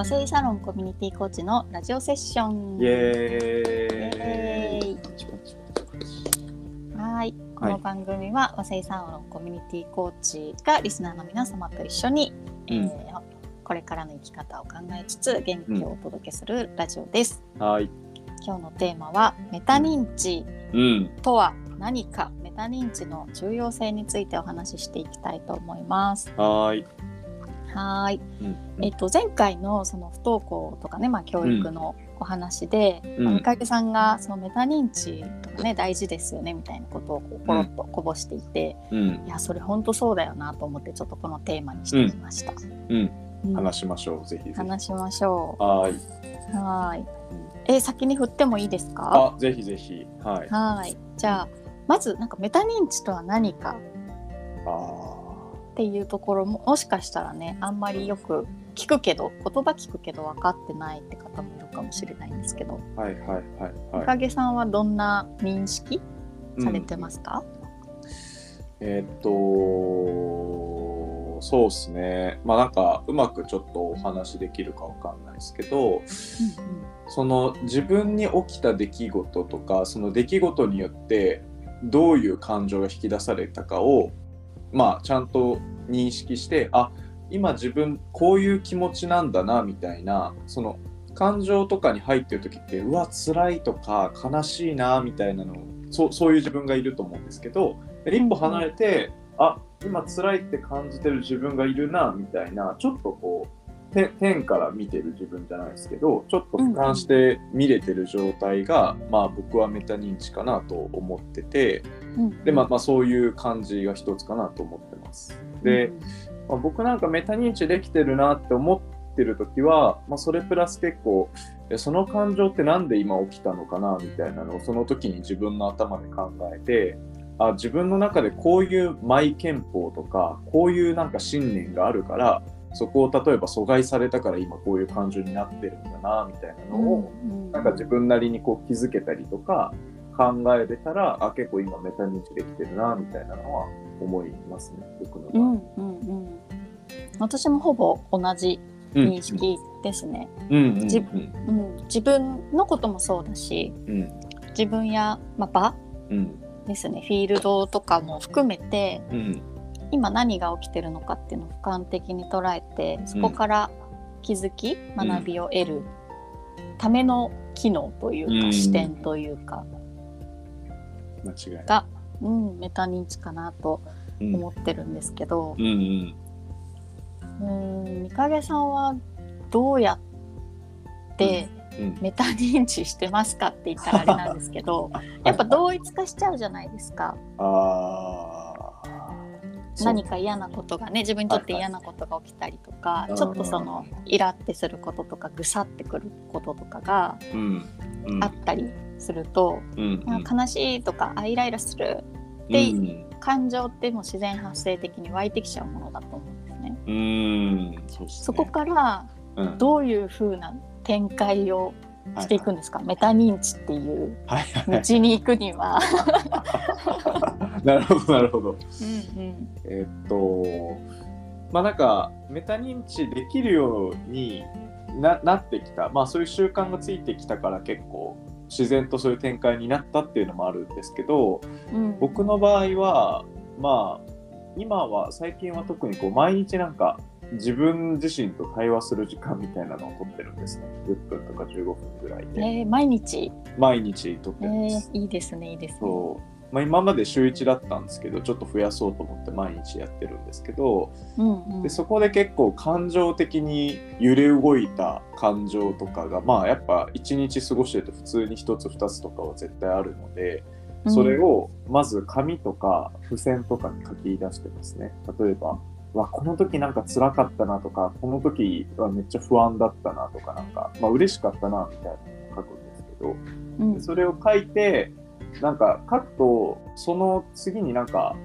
和製サロンコミュニティコーチのラジオセッション。イエーイ。はい。この番組は和製サロンコミュニティコーチがリスナーの皆様と一緒に、うんえーこれからの生き方を考えつつ元気をお届けするラジオです。はい。今日のテーマはメタ認知うん。とは何か、メタ認知の重要性についてお話ししていきたいと思います。はーい。はーい。うん。えっと、前回のその不登校とかね、まあ、教育のお話で、うんまあ三影さんがそのメタ認知とかね大事ですよねみたいなことをこうポロッとこぼしていて、うん。いやそれ本当そうだよなと思ってちょっとこのテーマにしてみました。うん。うん話しましょう。ぜひぜひ。話しましょはーい。う。はーい。え先に振ってもいいですか？あ、ぜひぜひ。はい。はーい。じゃあまずなんかメタ認知とは何か？あっていうところももしかしたらねあんまりよく聞くけど言葉聞くけど分かってないって方もいるかもしれないんですけど、あ。はいはいはいおはい。かげさんはどんな認識されてますか？えーっと、そうですね。まあなんか、うまくちょっとお話できるかわかんないですけど、その自分に起きた出来事とか、その出来事によってどういう感情が引き出されたかを、まあちゃんと認識して、あ、今自分こういう気持ちなんだな、みたいな、その感情とかに入ってる時って、うわ、辛いとか悲しいな、みたいなのそうそういう自分がいると思うんですけど、で一歩離れて、あ今辛いって感じてる自分がいるなみたいなちょっとこうて天から見てる自分じゃないですけどちょっと俯瞰して見れてる状態が、まあ僕はメタ認知かなと思っててうんうん。で、まあ、まあそういう感じが一つかなと思ってます。で、うんまあ、僕なんかメタ認知できてるなって思ってる時は、まあ、それプラス結構えその感情ってなんで今起きたのかなみたいなのをその時に自分の頭で考えてあ自分の中でこういうマイ憲法とかこういうなんか信念があるからそこを例えば阻害されたから今こういう感情になってるんだなみたいなのを、うん。なんか自分なりにこう気づけたりとか考えれたらあ結構今メタ認知できてるなみたいなのは思いますね僕の場合。うんうんうん。私もほぼ同じ認識ですね、自分のこともそうだしうん。自分や、まあ、場うん。ですね。フィールドとかも含めてうん今何が起きてるのかっていうのを俯瞰的に捉えてそこから気づき、学びを得るための機能というか、うん視点というか間違いない。が、うん、メタ認知かなとうん思ってるんですけど、うんうん。うん、三影さんはどうやってうん。メタ認知してますかって言ったらあれなんですけど やっぱ同一化しちゃうじゃないですか。何か嫌なことがね自分にとって嫌なことが起きたりとか、はいちょっとそのイラってすることとかぐさってくることとかがうん。うん。あったりすると、うんあ悲しいとかあイライラするで感情ってもう自然発生的に湧いてきちゃうものだと思うんですね。うん。うんそね。そこからうん。どういう風な展開をしていくんですか、メタ認知っていう。はいはい。はい道に行くには。なるほどなるほど。うんうん。えーっとまあなんかメタ認知できるようにななってきた。まあそういう習慣がついてきたから結構自然とそういう展開になったっていうのもあるんですけどうん。僕の場合はまあ今は最近は特にこう毎日なんか自分自身と対話する時間みたいなのを取ってるんですね。10分とか15分ぐらいで、えー毎日、毎日取ってえるんです、ーいいですねいいですね。まあ、今まで週1だったんですけどちょっと増やそうと思って毎日やってるんですけどうんうん。でそこで結構感情的に揺れ動いた感情とかがまあやっぱ1日過ごしてると普通に1つ2つとかは絶対あるのでそれをまず紙とか付箋とかに書き出してますね。例えばわこの時なんか辛かったなとかこの時はめっちゃ不安だったなとかなんかまあ嬉しかったなみたいなのを書くんですけどうん。でそれを書いてなんか書くとその次になんか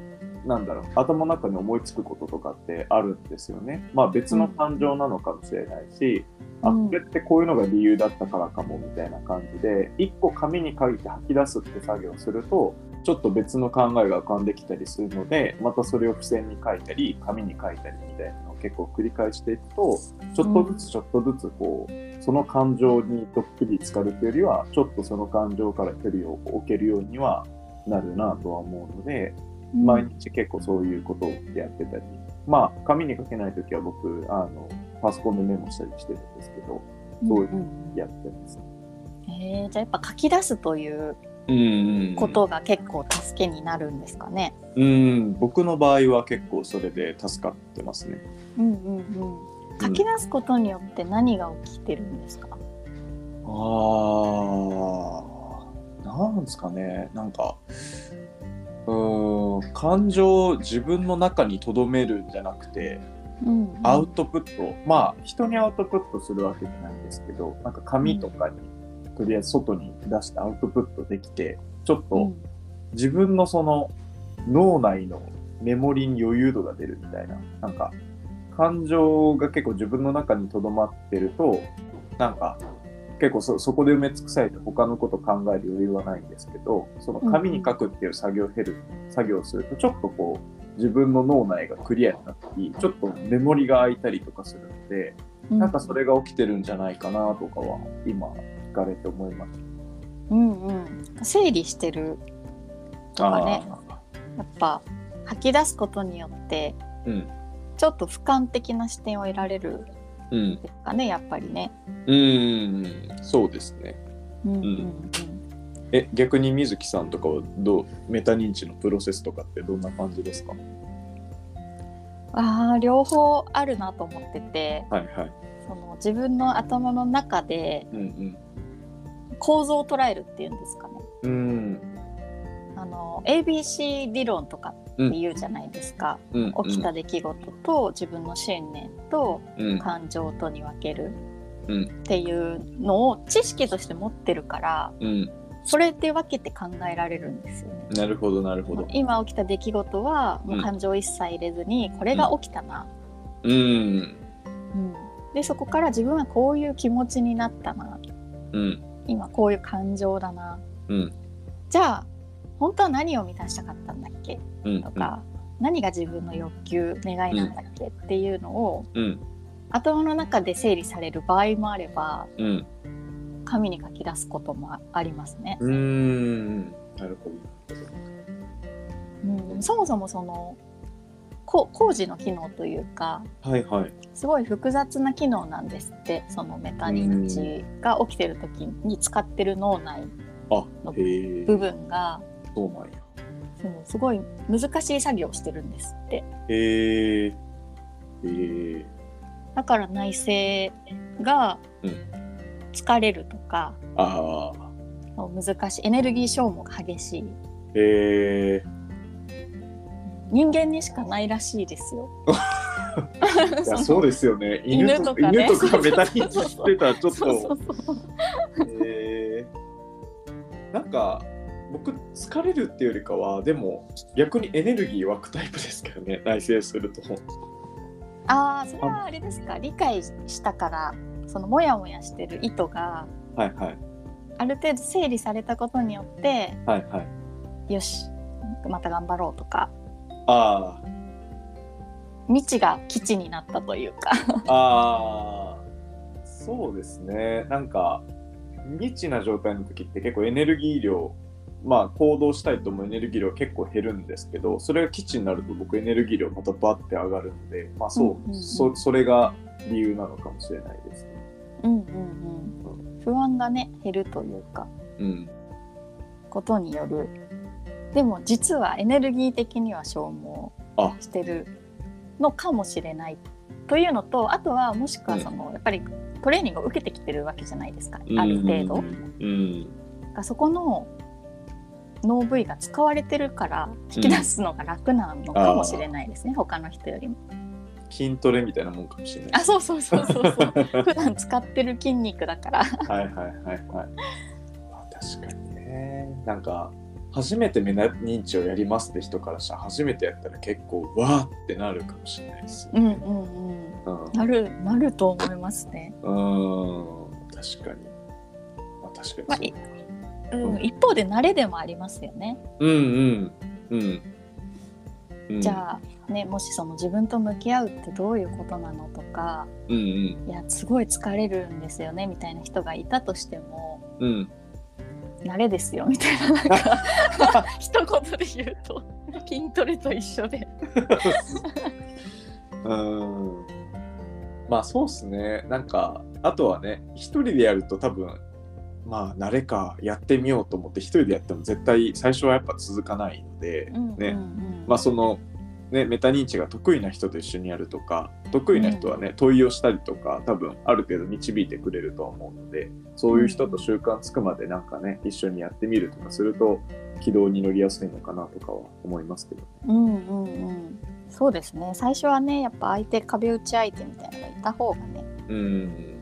なんだろう頭の中に思いつくこととかってあるんですよね。まあ別の感情なのかもしれないし、あうんこれってこういうのが理由だったからかもみたいな感じで一個紙に書いて吐き出すって作業をするとちょっと別の考えが浮かんできたりするのでまたそれを付箋に書いたり紙に書いたりみたいな結構繰り返していくとちょっとずつちょっとずつこうその感情にどっぷり浸かるというよりはちょっとその感情から距離を置けるようにはなるなとは思うのでうん。毎日結構そういうことをやってたり、まあ紙に書けないときは僕あのパソコンでメモしたりしてるんですけどそういううんやってます。えーじゃあやっぱ書き出すといううんことが結構助けになるんですかね。うん僕の場合は結構それで助かってますね。うんうんうん。書き出すことによって何が起きてるんですか？あーなんですかねなんかうーん感情を自分の中に留めるんじゃなくてうんうんアウトプット、まあ人にアウトプットするわけじゃないんですけどなんか紙とかに、とりあえず外に出してアウトプットできてちょっとうん。自分のその脳内のメモリに余裕度が出るみたいななんか感情が結構自分の中にとどまってるとなんか結構そそこで埋め尽くされて他のこと考える余裕はないんですけどその紙に書くっていう作業を経る、作業をするとちょっとこう自分の脳内がクリアになったりちょっとメモリが空いたりとかするので、なんかそれが起きてるんじゃないかなとかは今聞かれて思いましうんうん。整理してるとた。かね。あやっぱ吐き出すことによってーうんちょっと俯瞰的な視点を得られるうんですかねやっぱりね。うんそうですね。うんうんうん。え逆に水木さんとかはどう？メタ認知のプロセスとかってどんな感じですか？ああ両方あるなと思っててはいはい。その自分の頭の中でうん構造を捉えるっていうんですかね。うん。うんあの ABC 理論とかって言うじゃないですか、うん。起きた出来事と自分の信念とうん感情とに分けるうんっていうのを知識として持ってるからうん。それで分けて考えられるんですよね。なるほどなるほど。今起きた出来事はもう感情一切入れずにこれが起きたな、うんうんでそこから自分はこういう気持ちになったなうん今こういう感情だな。うん。じゃあ本当は何を満たしたかったんだっけ？うん。とか、何が自分の欲求願いなんだっけ？っていうのをうん。頭の中で整理される場合もあればうん。紙に書き出すこともあありますね。うん。うん。なるほど。うん、そもそもそのこ工事の機能というかはいはい。すごい複雑な機能なんですってそのメタ認知が起きてる時に使ってる脳内あの。部分がそうなんや。そのすごい難しい作業をしてるんですってへえ。へえ。だから内省がうん疲れるとか、ああ。難しいエネルギー消耗が激しいへえ。人間にしかないらしいですよ。いや そうですよね。犬とかね犬とかメタ認知してたらちょっと。なんか僕疲れるっていうよりかはでも逆にエネルギー湧くタイプですけどね内省すると。ああそれはあれですか理解したからそのモヤモヤしてる意図がはいはいある程度整理されたことによってはいはい。よしまた頑張ろうとかあ未知が基地になったというかあああそうですね。なんか未知な状態の時って結構エネルギー量まあ行動したいと思うエネルギー量結構減るんですけどそれが基地になると僕エネルギー量またバッて上がるのでまあそう,、うんうんうん。そそれが理由なのかもしれないですね。うんうんうん。不安がね減るというか。うん。ことによるでも実はエネルギー的には消あ耗してるのかもしれないというのとあとはもしくはその、やっぱりトレーニングを受けてきてるわけじゃないですか、ある程度。うんがそこの脳部位が使われてるから引き出すのが楽なのかもしれないですね、他の人よりも。筋トレみたいなもんかもしれないあそうそうそうそうそう 普段使ってる筋肉だから。はいはいはいはい。まあ、確かにね。なんか、初めてメタ認知をやりますって人からしたら、初めてやったら結構、わーってなるかもしれないですよね。うんうんうん。うん。ななるなると思いますね。うーん。確かに、まあ、確かにそううん、一方で慣れでもありますよね。うんうんうん。うん。じゃあねもしその自分と向き合うってどういうことなのとかうんうん。いやすごい疲れるんですよねみたいな人がいたとしてもうん慣れですよみたいななんか 一言で言うと筋トレと一緒で。うん。まあそうっすね。なんかあとはね一人でやると多分まあ慣れかやってみようと思って一人でやっても絶対最初はやっぱ続かないので、ね、ね。まあそのねメタ認知が得意な人と一緒にやるとか得意な人はね、問いをしたりとか多分ある程度導いてくれるとは思うのでそういう人と習慣つくまでなんかね一緒にやってみるとかすると軌道に乗りやすいのかなとかは思いますけどね。うんうんうん。そうですね。最初はねやっぱ相手壁打ち相手みたいなのがいた方がねうん。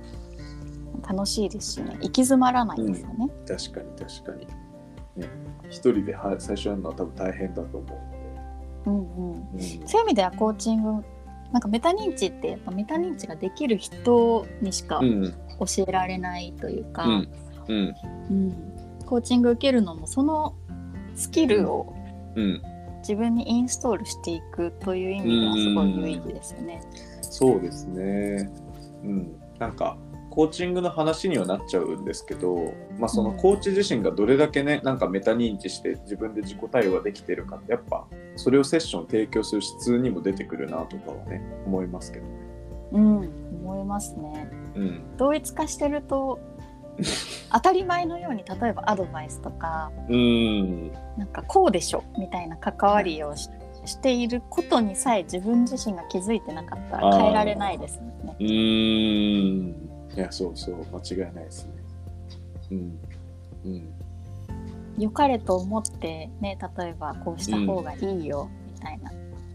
楽しいですしね。行き詰まらないですよね。確かに確かに。ね、一人では最初やるのは多分大変だと思うんうんうので。そういう意味ではコーチングなんかメタ認知ってやっぱメタ認知ができる人にしか。教えられないというか、うん。うん。うんコーチング受けるのもそのスキルをうん。自分にインストールしていくという意味ではすごい有意義ですよね。そうですね。うん。なんか、コーチングの話にはなっちゃうんですけど、まあ、そのコーチ自身がどれだけね、なんかメタ認知して自分で自己対話できてるかって、やっぱ、それをセッション提供する質にも出てくるなとかはね、思いますけどね。うん、思いますね。うん。同一化してると 当たり前のように例えばアドバイスとかうん。なんかこうでしょみたいな関わりをししていることにさえ自分自身が気づいてなかったら変えられないですもんね。うーん。いや、そうそう、間違いないですね。うん。うん。良かれと思ってね例えばこうした方がいいよみたいな、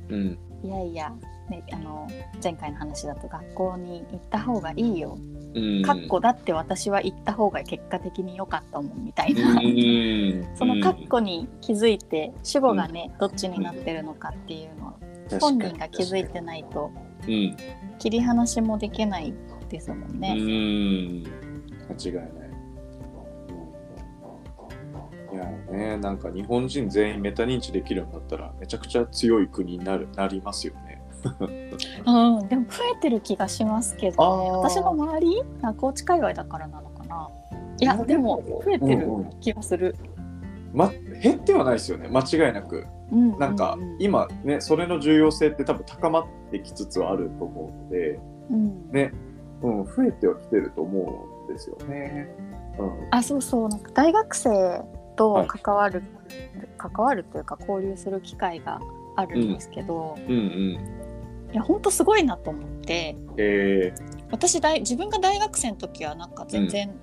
うん。いやいや、ね、あの前回の話だと学校に行った方がいいよ、うん。かっこだって私は行った方が結果的に良かったもんみたいうん。な、うん そのカッコに気づいて主語がね、どっちになってるのかっていうのを本人が気づいてないとうん。切り離しもできないですもんね。うん。間違いない。いやね、なんか日本人全員メタ認知できるようになったらめちゃくちゃ強い国になるなりますよね。うん、でも増えてる気がしますけど、ね、私の周りあ高知界隈だからなのかないやでも増えてるうんうん気がする。ま、減ってはないですよね間違いなく。うんなんか今ねそれの重要性って多分高まってきつつあると思うのでうんね、うん、増えてはきてると思うんですよね。うん。あそうそう。なんか大学生とはい。関わる、関わるというか交流する機会があるんですけど、うんうん。いや本当すごいなと思って。え。私大自分が大学生の時はなんか全然、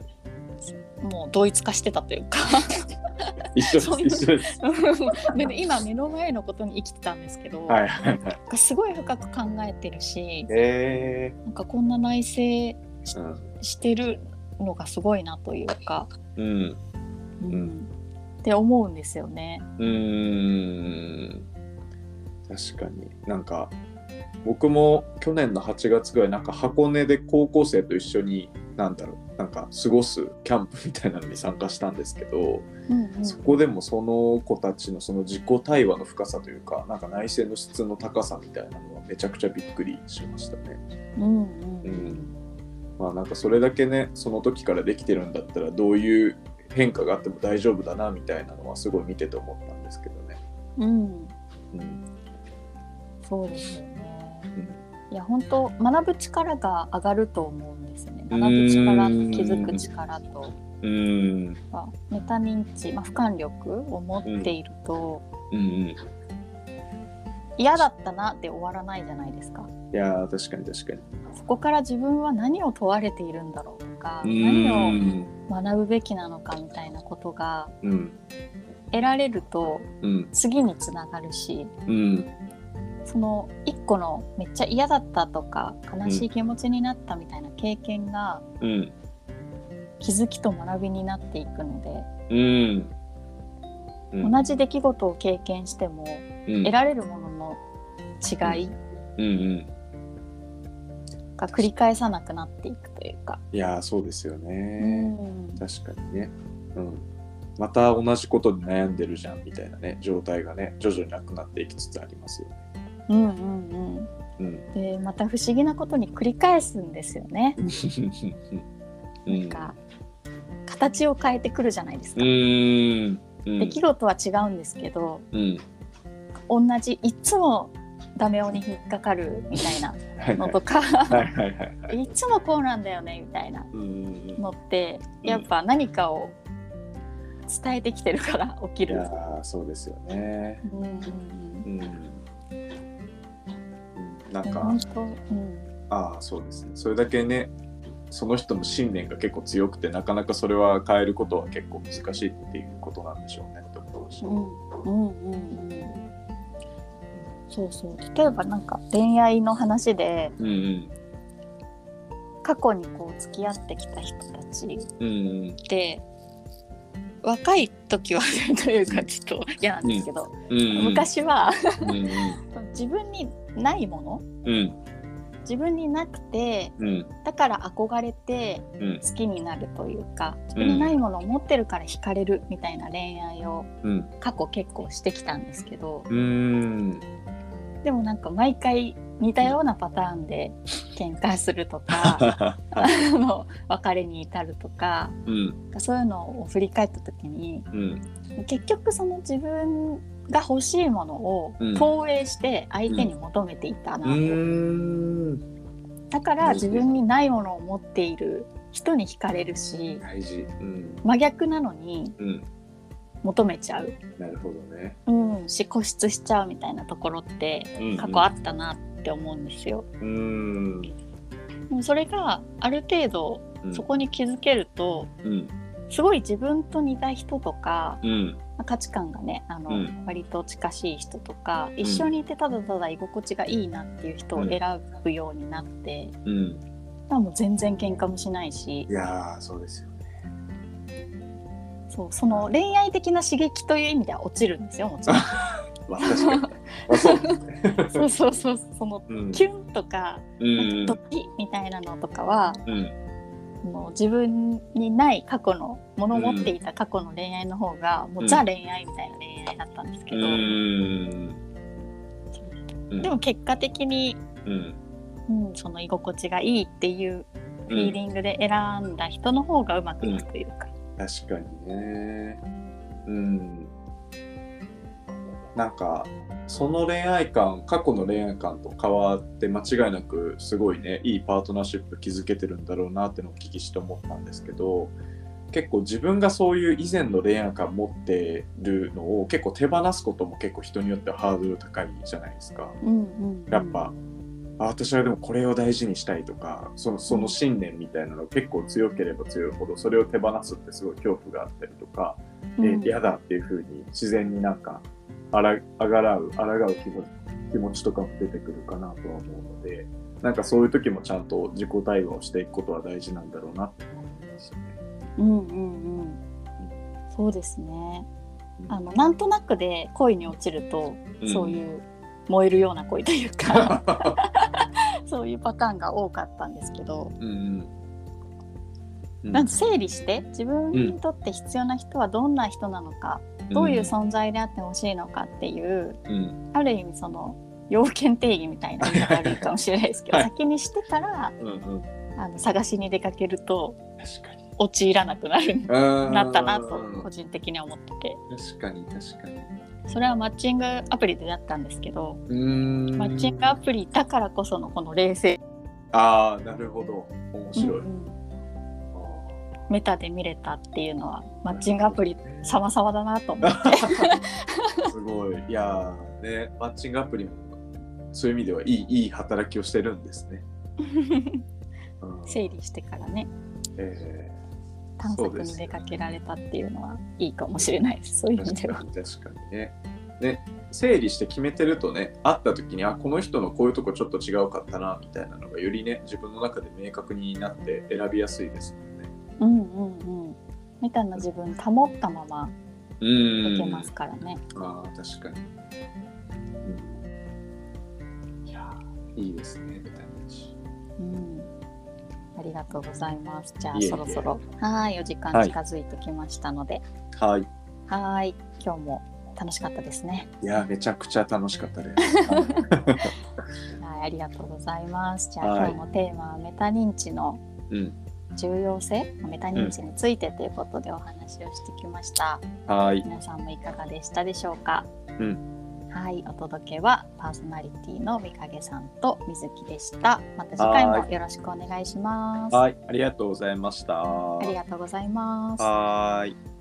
もう同一化してたというか。ー、一緒です一緒です。で 今目の前のことに生きてたんですけど、はいはいはい。なんかすごい深く考えてるしえなんかこんな内省ー、うん。してるのがすごいなというか、うん。うん。うん。って思うんですよね。うーん。確かに。なんか僕も去年の8月ぐらいなんか箱根で高校生と一緒になんだろうなんか過ごすキャンプみたいなのに参加したんですけど、うんうんそこでもその子たちのその自己対話の深さというかなんか内省の質の高さみたいなのはめちゃくちゃびっくりしましたね。うんうんうんまあなんかそれだけねその時からできてるんだったらどういう変化があっても大丈夫だなみたいなのはすごい見てて思ったんですけどね。うん、うんそうですよね。いや本当学ぶ力が上がると思うんですよね。学ぶ力、うん気づく力と、うん。まあメタ認知、まあ、俯瞰力を持っていると、うん。うん嫌だったなって終わらないじゃないですか。いやー確かに確かに。そこから自分は何を問われているんだろうとか、う何をん学ぶべきなのかみたいなことがうん。得られるとうん。次につながるしうんその一個のめっちゃ嫌だったとか悲しい気持ちになったみたいな経験がうん。気づきと学びになっていくので、うん。うん。同じ出来事を経験してもうん。得られるものの違い、うん。うんが繰り返さなくなっていくというか。いやーそうですようね、ん。確かにね。うん。また同じことに悩んでるじゃんみたいなね状態がね徐々になくなっていきつつありますよねうんうんうん。うん。でまた不思議なことに繰り返すんですよね。うん。なんか形を変えてくるじゃないですうか。出来事は違うんですけどうん同じいつもダメ男に引っかかるみたいなのとかはいつもこうなんだよねみたいなのってうん。やっぱ何かを伝えてきてるから起きる。いやーそうですよね。うん。うんなんかうん。ああそうですね。それだけねその人の信念が結構強くてなかなかそれは変えることは結構難しいっていうことなんでしょうね。って思いました。う。んうんうんうん。そうそう。例えばなんか恋愛の話でうんうん過去にこう付き合ってきた人たちうんうん。若い時はというかちょっと嫌なんですけど、うんうん。昔はうんうん 自分にないもの？うん。自分になくてうん。だから憧れてうん。好きになるというか自分にないものを持ってるから惹かれるみたいな恋愛をうん。過去結構してきたんですけどうん。でもなんか毎回似たようなパターンで喧嘩するとか あの別れに至るとかうん。そういうのを振り返った時にうん。結局その自分が欲しいものをうん。投影して相手に求めていたなと、うん。だから自分にないものを持っている人に惹かれるし大事。うん。真逆なのにうん。求めちゃう、なるほどね。うん、し固執しちゃうみたいなところってうんうん。過去あったなって思うんですよ。うん。でもそれがある程度うん。そこに気づけるとうん。すごい自分と似た人とかうん。まあ価値観がねあの、うん。割と近しい人とか一緒にいてただただ居心地がいいなっていう人を選ぶようになって、うん。まあもう全然喧嘩もしないし。いやーそうですよね。そうその恋愛的な刺激という意味では落ちるんですよもちろん。まあ確かに。ま あそうそうそう。そのうん。キュンとかうんドキみたいなのとかは、うんもう自分にない過去のものを持っていた過去の恋愛の方が、もうザ恋愛みたいな恋愛だったんですけうど、でも結果的に、うん。うん、その居心地がいいっていうフィーリングで選んだ人の方がうまくいくというか。確かにね。うんなんかその恋愛観過去の恋愛観と変わって間違いなくすごいねいいパートナーシップ築けてるんだろうなってのをお聞きして思ったんですけど結構自分がそういう以前の恋愛観持ってるのを結構手放すことも結構人によってはハードル高いじゃないですか。うんうんうんやっぱ、あ私はでもこれを大事にしたいとかそのその信念みたいなの結構強ければ強いほどそれを手放すってすごい恐怖があったりとか、うんえ嫌だっていう風に自然になんかあらあがらう抗う気持ち気持ちとかも出てくるかなとは思うのでなんかそういう時もちゃんと自己対話をしていくことは大事なんだろうなって思いますよね。うんうんうん。そうですね。うん。あのなんとなくで恋に落ちると、うん。そういう燃えるような恋というか そういうパターンが多かったんですけど、うんうん。うん。なんか整理して自分にとって必要な人はどんな人なのか、どういう存在であってほしいのかっていううん。ある意味その要件定義みたいな言い方悪いかもしれないですけどはい先にしてからうんうん。あの探しに出かけると陥らなくなるななったなと個人的には思ってて。確かに確かに。それはマッチングアプリでだったんですけどマッチングアプリだからこそのこの冷静、ああなるほど。面白い、うんうんメタで見れたっていうのはマッチングアプリ様々だなと思って。すごい。いやーねマッチングアプリもそういう意味ではいいいい働きをしてるんですね、うん。整理してからね。え探索に出かけられたっていうのはいいかもしれないそういうー意味では。確。かにね。ね整理して決めてるとね会った時にあこの人のこういうとこちょっと違うかったなみたいなのがよりね自分の中で明確になって選びやすいですねうんうんうんみたいな自分保ったままういけますからね。ああ確かに、うん、いやーいいですねみたいな話うんがとうございます。じゃあそろそろはいお時間近づいてきましたので、はい。はい今日も楽しかったですね。いや、めちゃくちゃ楽しかったです。はいはいありがとうございます。じゃあ、はい今日のテーマはメタ認知のうん。重要性、メタ認知についてということでお話をしてきました。はい。皆さんもいかがでしたでしょうか？うんはい、お届けはパーソナリティのみかげさんと水木でした。また次回もよろしくお願いします。はい。ありがとうございました。ありがとうございます。はーい。